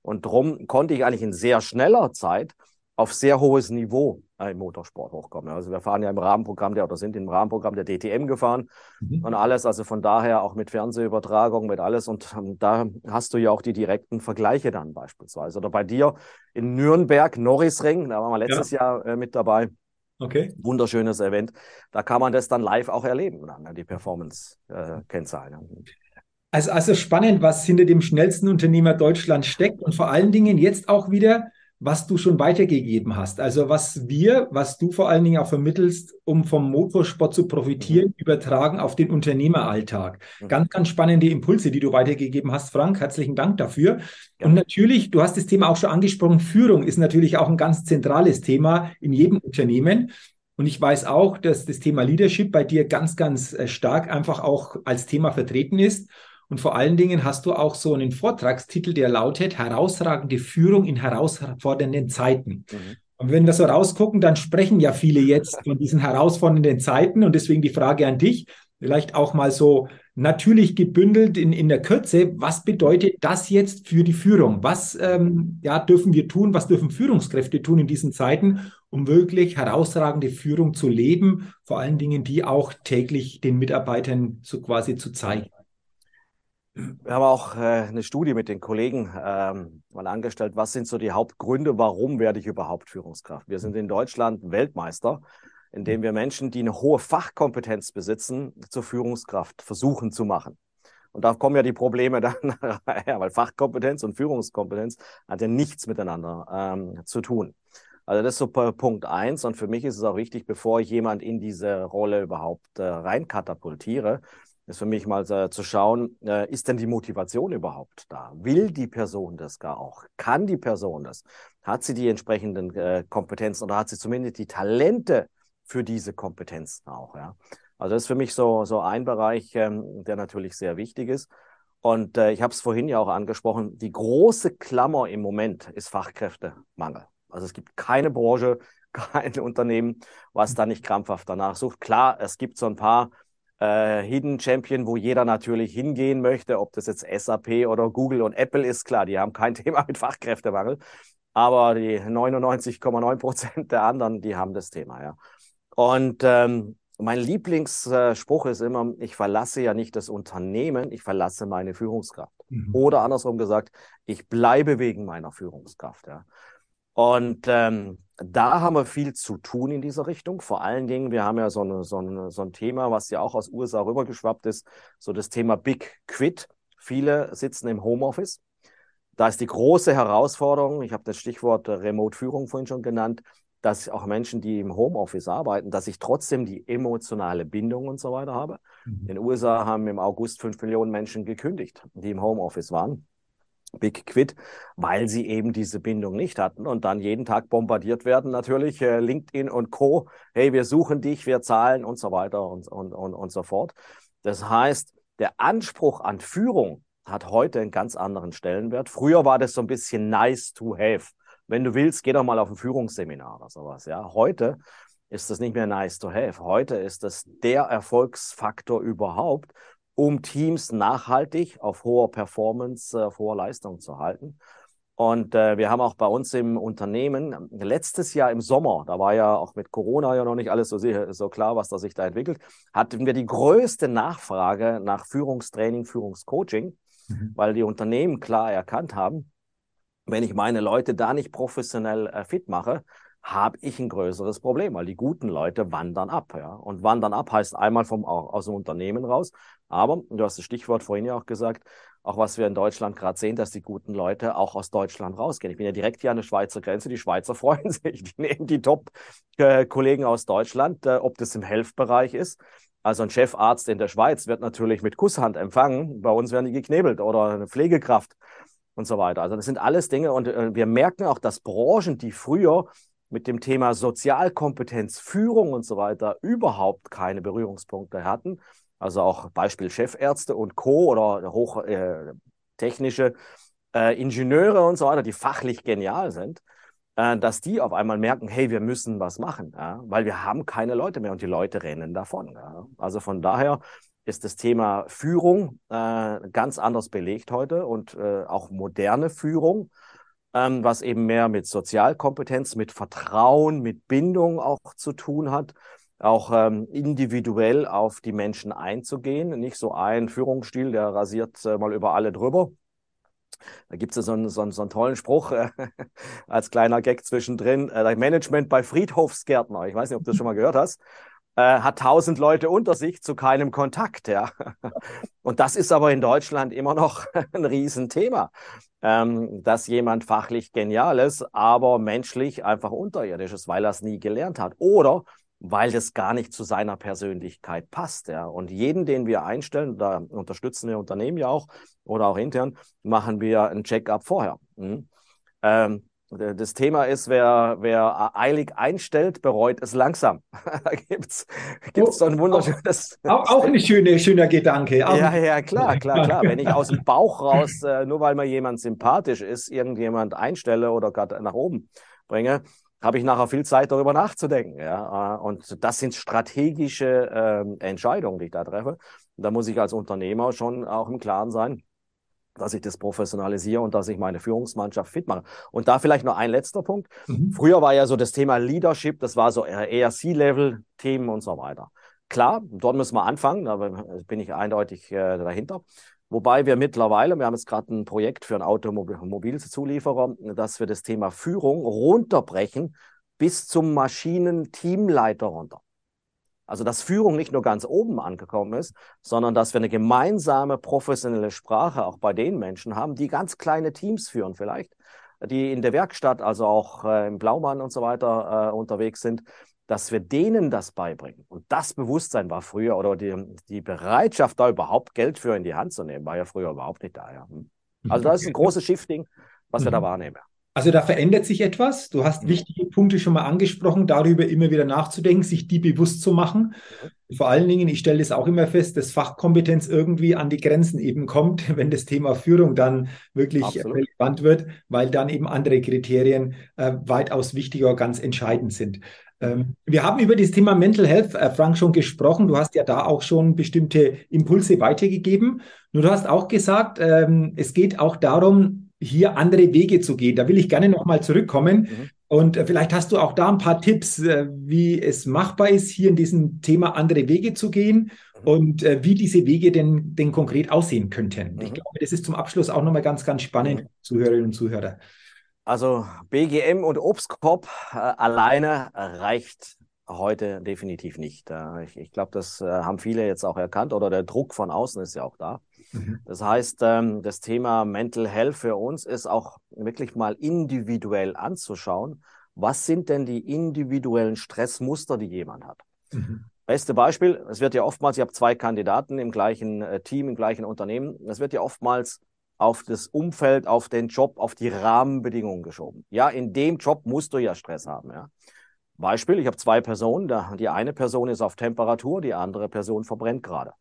Und darum konnte ich eigentlich in sehr schneller Zeit auf sehr hohes Niveau im Motorsport hochkommen. Also wir fahren ja im Rahmenprogramm der oder sind im Rahmenprogramm der DTM gefahren mhm. und alles, also von daher auch mit Fernsehübertragung, mit alles. Und ähm, da hast du ja auch die direkten Vergleiche dann beispielsweise. Oder bei dir in Nürnberg, Norrisring, da waren wir letztes ja. Jahr mit dabei. Okay. Wunderschönes Event. Da kann man das dann live auch erleben, dann, ne, die Performance-Kennzahlen. Äh, also, also spannend, was hinter dem schnellsten Unternehmer Deutschland steckt und vor allen Dingen jetzt auch wieder was du schon weitergegeben hast. Also was wir, was du vor allen Dingen auch vermittelst, um vom Motorsport zu profitieren, mhm. übertragen auf den Unternehmeralltag. Mhm. Ganz, ganz spannende Impulse, die du weitergegeben hast, Frank. Herzlichen Dank dafür. Ja. Und natürlich, du hast das Thema auch schon angesprochen, Führung ist natürlich auch ein ganz zentrales Thema in jedem Unternehmen. Und ich weiß auch, dass das Thema Leadership bei dir ganz, ganz äh, stark einfach auch als Thema vertreten ist. Und vor allen Dingen hast du auch so einen Vortragstitel, der lautet Herausragende Führung in herausfordernden Zeiten. Mhm. Und wenn wir so rausgucken, dann sprechen ja viele jetzt von diesen herausfordernden Zeiten. Und deswegen die Frage an dich, vielleicht auch mal so natürlich gebündelt in, in der Kürze, was bedeutet das jetzt für die Führung? Was ähm, ja, dürfen wir tun? Was dürfen Führungskräfte tun in diesen Zeiten, um wirklich herausragende Führung zu leben? Vor allen Dingen die auch täglich den Mitarbeitern so quasi zu zeigen. Wir haben auch äh, eine Studie mit den Kollegen ähm, mal angestellt. Was sind so die Hauptgründe, warum werde ich überhaupt Führungskraft? Wir sind in Deutschland Weltmeister, indem wir Menschen, die eine hohe Fachkompetenz besitzen, zur Führungskraft versuchen zu machen. Und da kommen ja die Probleme dann, ja, weil Fachkompetenz und Führungskompetenz hat ja nichts miteinander ähm, zu tun. Also das ist so Punkt eins. Und für mich ist es auch wichtig, bevor ich jemand in diese Rolle überhaupt äh, reinkatapultiere, ist für mich mal äh, zu schauen, äh, ist denn die Motivation überhaupt da? Will die Person das gar auch? Kann die Person das? Hat sie die entsprechenden äh, Kompetenzen oder hat sie zumindest die Talente für diese Kompetenzen auch? Ja? Also das ist für mich so, so ein Bereich, ähm, der natürlich sehr wichtig ist. Und äh, ich habe es vorhin ja auch angesprochen, die große Klammer im Moment ist Fachkräftemangel. Also es gibt keine Branche, kein Unternehmen, was da nicht krampfhaft danach sucht. Klar, es gibt so ein paar äh, Hidden Champion, wo jeder natürlich hingehen möchte, ob das jetzt SAP oder Google und Apple ist, klar, die haben kein Thema mit Fachkräftemangel, aber die 99,9 Prozent der anderen, die haben das Thema, ja. Und ähm, mein Lieblingsspruch ist immer, ich verlasse ja nicht das Unternehmen, ich verlasse meine Führungskraft. Mhm. Oder andersrum gesagt, ich bleibe wegen meiner Führungskraft. Ja. Und ähm, da haben wir viel zu tun in dieser Richtung. Vor allen Dingen, wir haben ja so, eine, so, eine, so ein Thema, was ja auch aus USA rübergeschwappt ist, so das Thema Big Quit. Viele sitzen im Homeoffice. Da ist die große Herausforderung, ich habe das Stichwort Remote-Führung vorhin schon genannt, dass auch Menschen, die im Homeoffice arbeiten, dass ich trotzdem die emotionale Bindung und so weiter habe. Mhm. In den USA haben im August fünf Millionen Menschen gekündigt, die im Homeoffice waren. Big Quit, weil sie eben diese Bindung nicht hatten und dann jeden Tag bombardiert werden, natürlich äh, LinkedIn und Co. Hey, wir suchen dich, wir zahlen und so weiter und, und, und, und so fort. Das heißt, der Anspruch an Führung hat heute einen ganz anderen Stellenwert. Früher war das so ein bisschen nice to have. Wenn du willst, geh doch mal auf ein Führungsseminar oder sowas. Ja, heute ist das nicht mehr nice to have. Heute ist das der Erfolgsfaktor überhaupt um Teams nachhaltig auf hoher Performance, auf hoher Leistung zu halten. Und äh, wir haben auch bei uns im Unternehmen letztes Jahr im Sommer, da war ja auch mit Corona ja noch nicht alles so, so klar, was da sich da entwickelt, hatten wir die größte Nachfrage nach Führungstraining, Führungscoaching, mhm. weil die Unternehmen klar erkannt haben, wenn ich meine Leute da nicht professionell äh, fit mache, habe ich ein größeres Problem, weil die guten Leute wandern ab. Ja? Und wandern ab heißt einmal vom, aus dem Unternehmen raus. Aber, du hast das Stichwort vorhin ja auch gesagt, auch was wir in Deutschland gerade sehen, dass die guten Leute auch aus Deutschland rausgehen. Ich bin ja direkt hier an der Schweizer Grenze. Die Schweizer freuen sich. Die nehmen die Top-Kollegen aus Deutschland, äh, ob das im Health-Bereich ist. Also ein Chefarzt in der Schweiz wird natürlich mit Kusshand empfangen. Bei uns werden die geknebelt oder eine Pflegekraft und so weiter. Also das sind alles Dinge und äh, wir merken auch, dass Branchen, die früher mit dem Thema Sozialkompetenz, Führung und so weiter überhaupt keine Berührungspunkte hatten. Also auch Beispiel Chefärzte und Co. oder hochtechnische äh, äh, Ingenieure und so weiter, die fachlich genial sind, äh, dass die auf einmal merken, hey, wir müssen was machen, ja? weil wir haben keine Leute mehr und die Leute rennen davon. Ja? Also von daher ist das Thema Führung äh, ganz anders belegt heute und äh, auch moderne Führung ähm, was eben mehr mit Sozialkompetenz, mit Vertrauen, mit Bindung auch zu tun hat, auch ähm, individuell auf die Menschen einzugehen. Nicht so ein Führungsstil, der rasiert äh, mal über alle drüber. Da gibt es so, einen, so, so einen tollen Spruch äh, als kleiner Gag zwischendrin. Äh, Management bei Friedhofsgärtner. Ich weiß nicht, ob du das schon mal gehört hast. Äh, hat tausend Leute unter sich zu keinem Kontakt. Ja. Und das ist aber in Deutschland immer noch ein Riesenthema ähm, dass jemand fachlich genial ist, aber menschlich einfach unterirdisch ist, weil er es nie gelernt hat. Oder weil das gar nicht zu seiner Persönlichkeit passt. Ja. Und jeden, den wir einstellen, da unterstützen wir Unternehmen ja auch oder auch intern, machen wir ein Check-up vorher. Mhm. Ähm, das Thema ist, wer, wer eilig einstellt, bereut es langsam. da gibt es oh, so ein wunderschönes. Auch, auch ein schöner, schöner Gedanke. Ja, ja, klar, klar, klar. Wenn ich aus dem Bauch raus, äh, nur weil mir jemand sympathisch ist, irgendjemand einstelle oder gerade nach oben bringe, habe ich nachher viel Zeit, darüber nachzudenken. Ja? Äh, und das sind strategische äh, Entscheidungen, die ich da treffe. da muss ich als Unternehmer schon auch im Klaren sein dass ich das professionalisiere und dass ich meine Führungsmannschaft fit mache. Und da vielleicht noch ein letzter Punkt. Mhm. Früher war ja so das Thema Leadership, das war so eher C-Level-Themen und so weiter. Klar, dort müssen wir anfangen, da bin ich eindeutig äh, dahinter. Wobei wir mittlerweile, wir haben jetzt gerade ein Projekt für einen Automobilzulieferer, dass wir das Thema Führung runterbrechen bis zum Maschinenteamleiter runter. Also, dass Führung nicht nur ganz oben angekommen ist, sondern dass wir eine gemeinsame professionelle Sprache auch bei den Menschen haben, die ganz kleine Teams führen vielleicht, die in der Werkstatt, also auch äh, im Blaumann und so weiter äh, unterwegs sind, dass wir denen das beibringen. Und das Bewusstsein war früher oder die, die Bereitschaft, da überhaupt Geld für in die Hand zu nehmen, war ja früher überhaupt nicht da. Ja. Hm. Also, da ist ein großes Shifting, was wir da mhm. wahrnehmen. Also da verändert sich etwas. Du hast mhm. wichtige Punkte schon mal angesprochen, darüber immer wieder nachzudenken, sich die bewusst zu machen. Mhm. Vor allen Dingen, ich stelle das auch immer fest, dass Fachkompetenz irgendwie an die Grenzen eben kommt, wenn das Thema Führung dann wirklich Absolut. relevant wird, weil dann eben andere Kriterien äh, weitaus wichtiger, ganz entscheidend sind. Ähm, wir haben über das Thema Mental Health, äh, Frank, schon gesprochen. Du hast ja da auch schon bestimmte Impulse weitergegeben. Nur du hast auch gesagt, ähm, es geht auch darum, hier andere Wege zu gehen. Da will ich gerne nochmal zurückkommen. Mhm. Und äh, vielleicht hast du auch da ein paar Tipps, äh, wie es machbar ist, hier in diesem Thema andere Wege zu gehen mhm. und äh, wie diese Wege denn, denn konkret aussehen könnten. Mhm. Ich glaube, das ist zum Abschluss auch nochmal ganz, ganz spannend, mhm. Zuhörerinnen und Zuhörer. Also BGM und Obstkorb äh, alleine reicht heute definitiv nicht. Äh, ich, ich glaube, das äh, haben viele jetzt auch erkannt oder der Druck von außen ist ja auch da. Mhm. Das heißt, ähm, das Thema Mental Health für uns ist auch wirklich mal individuell anzuschauen. Was sind denn die individuellen Stressmuster, die jemand hat? Mhm. Beste Beispiel, es wird ja oftmals, ich habe zwei Kandidaten im gleichen äh, Team, im gleichen Unternehmen, es wird ja oftmals auf das Umfeld, auf den Job, auf die Rahmenbedingungen geschoben. Ja, in dem Job musst du ja Stress haben. Ja. Beispiel, ich habe zwei Personen, die eine Person ist auf Temperatur, die andere Person verbrennt gerade.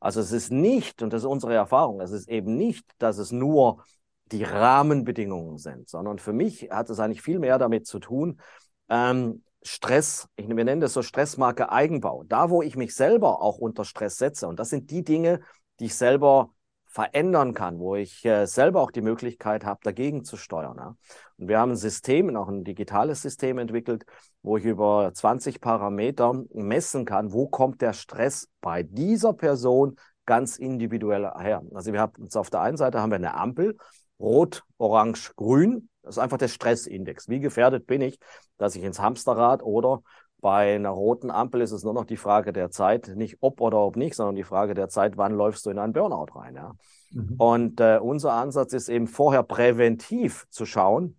Also es ist nicht, und das ist unsere Erfahrung, es ist eben nicht, dass es nur die Rahmenbedingungen sind, sondern für mich hat es eigentlich viel mehr damit zu tun, ähm, Stress, ich, wir nennen das so Stressmarke Eigenbau, da wo ich mich selber auch unter Stress setze. Und das sind die Dinge, die ich selber verändern kann, wo ich äh, selber auch die Möglichkeit habe, dagegen zu steuern. Ja. Und wir haben ein System, auch ein digitales System entwickelt, wo ich über 20 Parameter messen kann, wo kommt der Stress bei dieser Person ganz individuell her. Also wir haben uns auf der einen Seite haben wir eine Ampel, rot, orange, grün. Das ist einfach der Stressindex. Wie gefährdet bin ich, dass ich ins Hamsterrad oder bei einer roten Ampel ist es nur noch die Frage der Zeit, nicht ob oder ob nicht, sondern die Frage der Zeit, wann läufst du in einen Burnout rein. Ja? Mhm. Und äh, unser Ansatz ist eben vorher präventiv zu schauen,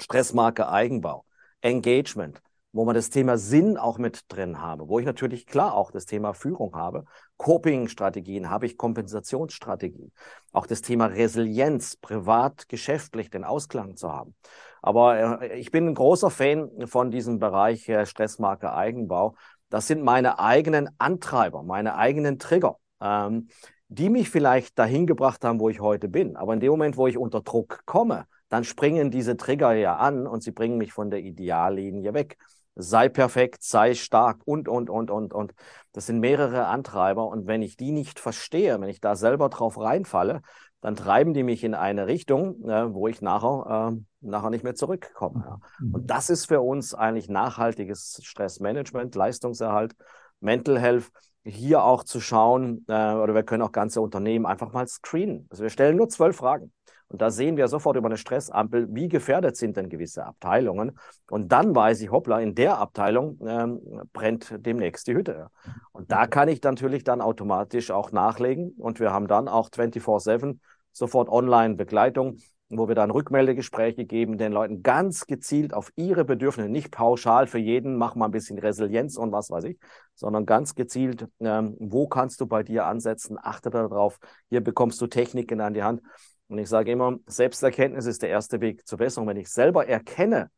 Stressmarke Eigenbau, Engagement, wo man das Thema Sinn auch mit drin habe, wo ich natürlich klar auch das Thema Führung habe, Coping-Strategien, habe ich Kompensationsstrategien, auch das Thema Resilienz, privat, geschäftlich den Ausklang zu haben. Aber äh, ich bin ein großer Fan von diesem Bereich äh, Stressmarke Eigenbau. Das sind meine eigenen Antreiber, meine eigenen Trigger, ähm, die mich vielleicht dahin gebracht haben, wo ich heute bin. Aber in dem Moment, wo ich unter Druck komme, dann springen diese Trigger ja an und sie bringen mich von der Ideallinie weg. Sei perfekt, sei stark und, und, und, und, und. Das sind mehrere Antreiber. Und wenn ich die nicht verstehe, wenn ich da selber drauf reinfalle, dann treiben die mich in eine Richtung, äh, wo ich nachher, äh, nachher nicht mehr zurückkomme. Ja. Mhm. Und das ist für uns eigentlich nachhaltiges Stressmanagement, Leistungserhalt, Mental Health. Hier auch zu schauen, äh, oder wir können auch ganze Unternehmen einfach mal screenen. Also wir stellen nur zwölf Fragen. Und da sehen wir sofort über eine Stressampel, wie gefährdet sind denn gewisse Abteilungen. Und dann weiß ich, hoppla, in der Abteilung ähm, brennt demnächst die Hütte. Und da kann ich natürlich dann automatisch auch nachlegen. Und wir haben dann auch 24-7 sofort Online-Begleitung, wo wir dann Rückmeldegespräche geben, den Leuten ganz gezielt auf ihre Bedürfnisse, nicht pauschal für jeden, mach mal ein bisschen Resilienz und was weiß ich, sondern ganz gezielt, ähm, wo kannst du bei dir ansetzen, achte darauf, hier bekommst du Techniken an die Hand. Und ich sage immer, Selbsterkenntnis ist der erste Weg zur Besserung. Wenn ich selber erkenne,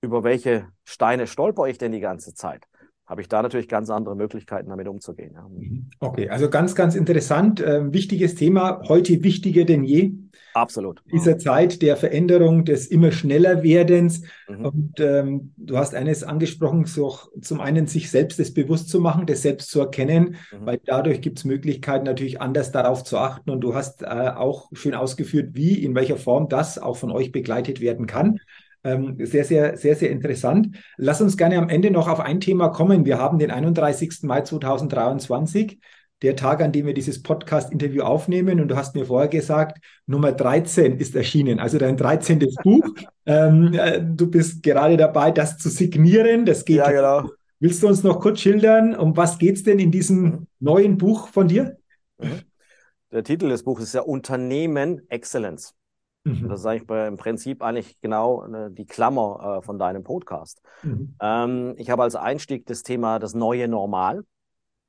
über welche Steine stolper ich denn die ganze Zeit, habe ich da natürlich ganz andere Möglichkeiten, damit umzugehen. Ja. Mhm. Okay, also ganz, ganz interessant. Äh, wichtiges Thema, heute wichtiger denn je. Absolut. In dieser Zeit der Veränderung, des immer schneller Werdens. Mhm. Und ähm, du hast eines angesprochen, so zum einen sich selbst das bewusst zu machen, das selbst zu erkennen, mhm. weil dadurch gibt es Möglichkeiten, natürlich anders darauf zu achten. Und du hast äh, auch schön ausgeführt, wie, in welcher Form das auch von euch begleitet werden kann. Ähm, sehr, sehr, sehr, sehr interessant. Lass uns gerne am Ende noch auf ein Thema kommen. Wir haben den 31. Mai 2023, der Tag, an dem wir dieses Podcast-Interview aufnehmen. Und du hast mir vorher gesagt, Nummer 13 ist erschienen, also dein 13. Buch. Ähm, äh, du bist gerade dabei, das zu signieren. Das geht. Ja, genau. Willst du uns noch kurz schildern, um was geht es denn in diesem mhm. neuen Buch von dir? Mhm. Der Titel des Buches ist ja Unternehmen Excellence. Mhm. Das ist eigentlich bei, im Prinzip eigentlich genau äh, die Klammer äh, von deinem Podcast. Mhm. Ähm, ich habe als Einstieg das Thema das neue Normal.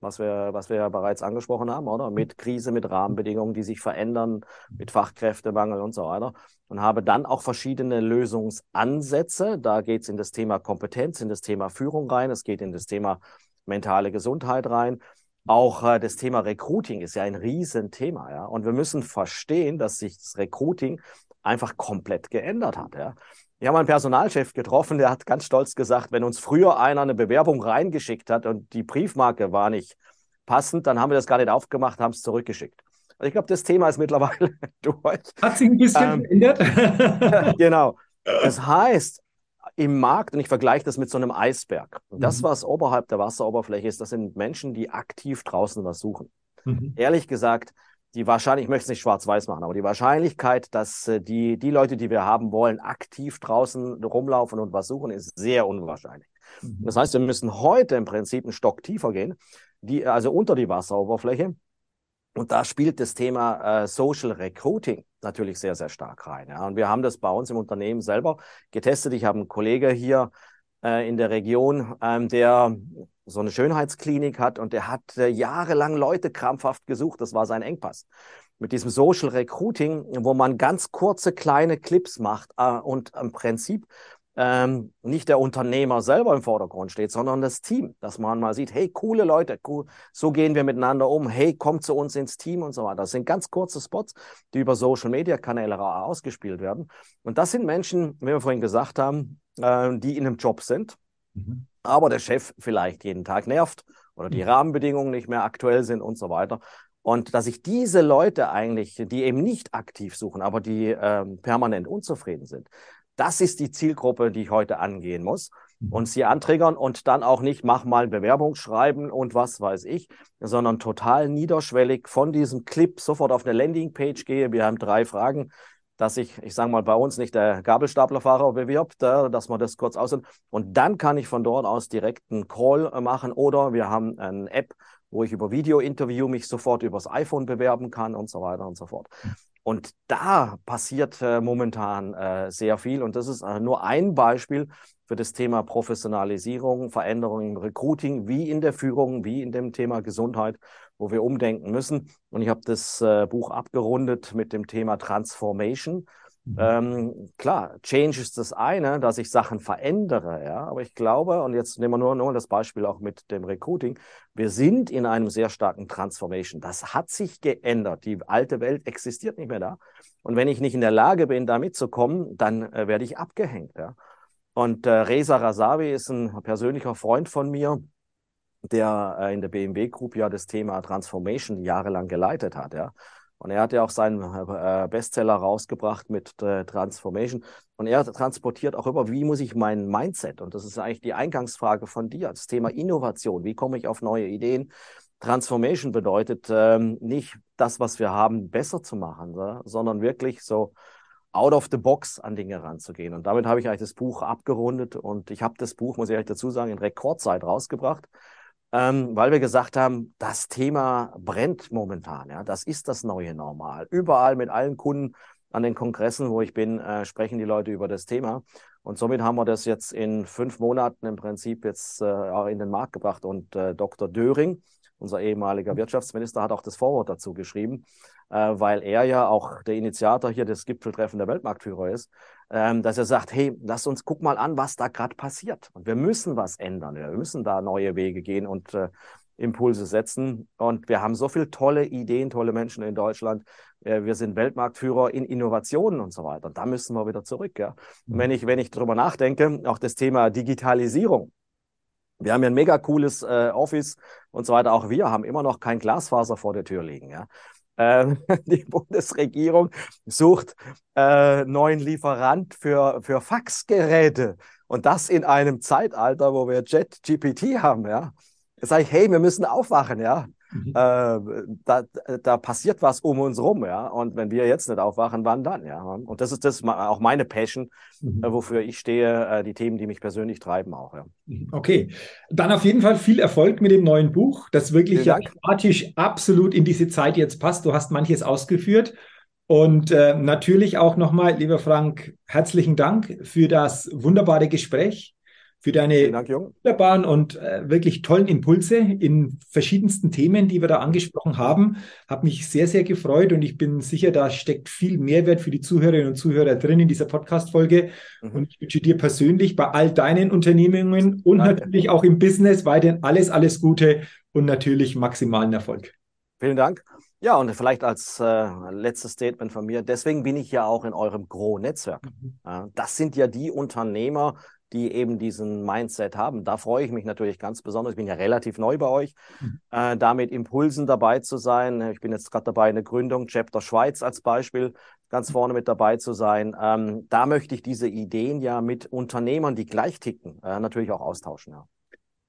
was wir, was wir ja bereits angesprochen haben, oder? Mit Krise, mit Rahmenbedingungen, die sich verändern, mit Fachkräftemangel und so weiter. Und habe dann auch verschiedene Lösungsansätze. Da geht es in das Thema Kompetenz, in das Thema Führung rein, es geht in das Thema mentale Gesundheit rein. Auch äh, das Thema Recruiting ist ja ein Riesenthema, ja. Und wir müssen verstehen, dass sich das Recruiting einfach komplett geändert hat, ja. Wir haben einen Personalchef getroffen, der hat ganz stolz gesagt, wenn uns früher einer eine Bewerbung reingeschickt hat und die Briefmarke war nicht passend, dann haben wir das gar nicht aufgemacht, haben es zurückgeschickt. Also ich glaube, das Thema ist mittlerweile durch. Hat sich ein bisschen ähm, verändert. genau. Das heißt, im Markt, und ich vergleiche das mit so einem Eisberg. Das, mhm. was oberhalb der Wasseroberfläche ist, das sind Menschen, die aktiv draußen was suchen. Mhm. Ehrlich gesagt, die Wahrscheinlichkeit, ich möchte es nicht schwarz-weiß machen, aber die Wahrscheinlichkeit, dass äh, die, die Leute, die wir haben wollen, aktiv draußen rumlaufen und was suchen, ist sehr unwahrscheinlich. Mhm. Das heißt, wir müssen heute im Prinzip einen Stock tiefer gehen, die, also unter die Wasseroberfläche. Und da spielt das Thema äh, Social Recruiting natürlich sehr, sehr stark rein. Ja. Und wir haben das bei uns im Unternehmen selber getestet. Ich habe einen Kollege hier äh, in der Region, ähm, der so eine Schönheitsklinik hat und der hat äh, jahrelang Leute krampfhaft gesucht. Das war sein Engpass. Mit diesem Social Recruiting, wo man ganz kurze kleine Clips macht äh, und im Prinzip ähm, nicht der Unternehmer selber im Vordergrund steht, sondern das Team, dass man mal sieht, hey, coole Leute, cool, so gehen wir miteinander um, hey, kommt zu uns ins Team und so weiter. Das sind ganz kurze Spots, die über Social-Media-Kanäle ausgespielt werden. Und das sind Menschen, wie wir vorhin gesagt haben, äh, die in einem Job sind, mhm aber der Chef vielleicht jeden Tag nervt oder die mhm. Rahmenbedingungen nicht mehr aktuell sind und so weiter. Und dass ich diese Leute eigentlich, die eben nicht aktiv suchen, aber die ähm, permanent unzufrieden sind, das ist die Zielgruppe, die ich heute angehen muss mhm. und sie antriggern und dann auch nicht, mach mal Bewerbung schreiben und was weiß ich, sondern total niederschwellig von diesem Clip sofort auf eine Landingpage gehe. Wir haben drei Fragen dass sich, ich sage mal, bei uns nicht der Gabelstaplerfahrer bewirbt, dass man das kurz aussieht. Und dann kann ich von dort aus direkt einen Call machen oder wir haben eine App, wo ich über Video-Interview mich sofort übers iPhone bewerben kann und so weiter und so fort. Und da passiert äh, momentan äh, sehr viel. Und das ist äh, nur ein Beispiel für das Thema Professionalisierung, Veränderung im Recruiting, wie in der Führung, wie in dem Thema Gesundheit wo wir umdenken müssen. Und ich habe das äh, Buch abgerundet mit dem Thema Transformation. Mhm. Ähm, klar, Change ist das eine, dass ich Sachen verändere, ja, aber ich glaube, und jetzt nehmen wir nur, nur das Beispiel auch mit dem Recruiting, wir sind in einem sehr starken Transformation. Das hat sich geändert. Die alte Welt existiert nicht mehr da. Und wenn ich nicht in der Lage bin, da mitzukommen, dann äh, werde ich abgehängt, ja. Und äh, Reza Razavi ist ein persönlicher Freund von mir, der äh, in der BMW Group ja das Thema Transformation jahrelang geleitet hat, ja. Und er hat ja auch seinen äh, Bestseller rausgebracht mit äh, Transformation. Und er transportiert auch immer, wie muss ich mein Mindset? Und das ist eigentlich die Eingangsfrage von dir, das Thema Innovation. Wie komme ich auf neue Ideen? Transformation bedeutet ähm, nicht das, was wir haben, besser zu machen, so, sondern wirklich so out of the box an Dinge ranzugehen. Und damit habe ich eigentlich das Buch abgerundet und ich habe das Buch, muss ich ehrlich dazu sagen, in Rekordzeit rausgebracht ähm, weil wir gesagt haben, das Thema brennt momentan. Ja, das ist das neue Normal. Überall mit allen Kunden an den Kongressen, wo ich bin, äh, sprechen die Leute über das Thema. Und somit haben wir das jetzt in fünf Monaten im Prinzip jetzt äh, auch in den Markt gebracht. Und äh, Dr. Döring, unser ehemaliger Wirtschaftsminister, hat auch das Vorwort dazu geschrieben, weil er ja auch der Initiator hier des Gipfeltreffen der Weltmarktführer ist ähm, dass er sagt, hey, lass uns guck mal an, was da gerade passiert. Und wir müssen was ändern. Wir müssen da neue Wege gehen und äh, Impulse setzen. Und wir haben so viele tolle Ideen, tolle Menschen in Deutschland. Äh, wir sind Weltmarktführer in Innovationen und so weiter. Und da müssen wir wieder zurück. Ja. Und wenn ich, wenn ich darüber nachdenke, auch das Thema Digitalisierung. Wir haben ja ein mega cooles äh, Office und so weiter. Auch wir haben immer noch kein Glasfaser vor der Tür liegen. Ja. Ähm, die Bundesregierung sucht äh, neuen Lieferant für, für Faxgeräte. Und das in einem Zeitalter, wo wir Jet-GPT haben, ja. Sage ich, hey, wir müssen aufwachen, ja. Mhm. Äh, da, da passiert was um uns rum, ja. Und wenn wir jetzt nicht aufwachen, wann dann, ja. Und das ist das auch meine Passion, mhm. äh, wofür ich stehe, äh, die Themen, die mich persönlich treiben auch, ja. Mhm. Okay. Dann auf jeden Fall viel Erfolg mit dem neuen Buch, das wirklich ja thematisch absolut in diese Zeit jetzt passt. Du hast manches ausgeführt. Und natürlich auch nochmal, lieber Frank, herzlichen Dank für das wunderbare Gespräch. Für deine Dank, wunderbaren und äh, wirklich tollen Impulse in verschiedensten Themen, die wir da angesprochen haben. Hat mich sehr, sehr gefreut und ich bin sicher, da steckt viel Mehrwert für die Zuhörerinnen und Zuhörer drin in dieser Podcast-Folge. Mhm. Und ich wünsche dir persönlich bei all deinen Unternehmungen und Danke. natürlich auch im Business weiterhin alles, alles Gute und natürlich maximalen Erfolg. Vielen Dank. Ja, und vielleicht als äh, letztes Statement von mir, deswegen bin ich ja auch in eurem Gro-Netzwerk. Mhm. Das sind ja die Unternehmer, die eben diesen Mindset haben. Da freue ich mich natürlich ganz besonders. Ich bin ja relativ neu bei euch, mhm. äh, da mit Impulsen dabei zu sein. Ich bin jetzt gerade dabei, eine Gründung, Chapter Schweiz als Beispiel, ganz vorne mit dabei zu sein. Ähm, da möchte ich diese Ideen ja mit Unternehmern, die gleich ticken, äh, natürlich auch austauschen. Ja.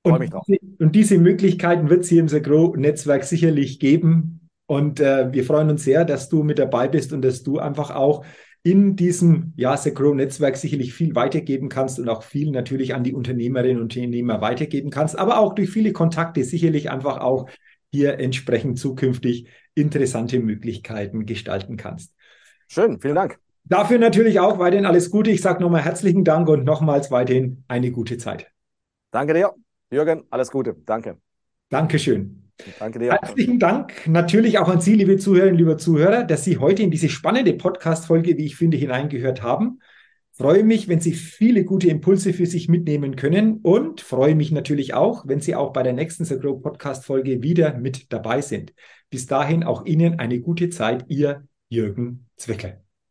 Und, diese, und diese Möglichkeiten wird es hier im Sagro-Netzwerk sicherlich geben. Und äh, wir freuen uns sehr, dass du mit dabei bist und dass du einfach auch in diesem ja, Grow-Netzwerk sicherlich viel weitergeben kannst und auch viel natürlich an die Unternehmerinnen und Unternehmer weitergeben kannst, aber auch durch viele Kontakte sicherlich einfach auch hier entsprechend zukünftig interessante Möglichkeiten gestalten kannst. Schön, vielen Dank. Dafür natürlich auch weiterhin alles Gute. Ich sage nochmal herzlichen Dank und nochmals weiterhin eine gute Zeit. Danke dir, Jürgen. Alles Gute. Danke. Dankeschön. Danke dir. Herzlichen Dank natürlich auch an Sie, liebe Zuhörerinnen, liebe Zuhörer, dass Sie heute in diese spannende Podcast-Folge, wie ich finde, hineingehört haben. Freue mich, wenn Sie viele gute Impulse für sich mitnehmen können und freue mich natürlich auch, wenn Sie auch bei der nächsten The Grow Podcast-Folge wieder mit dabei sind. Bis dahin auch Ihnen eine gute Zeit, Ihr Jürgen Zwickel.